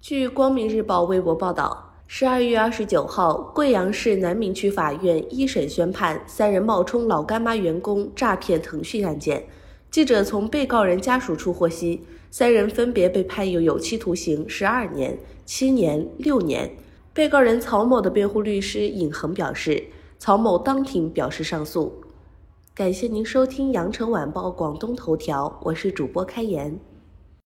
据光明日报微博报道，十二月二十九号，贵阳市南明区法院一审宣判三人冒充老干妈员工诈骗腾讯案件。记者从被告人家属处获悉，三人分别被判有有期徒刑十二年、七年、六年。被告人曹某的辩护律师尹恒表示，曹某当庭表示上诉。感谢您收听羊城晚报广东头条，我是主播开言。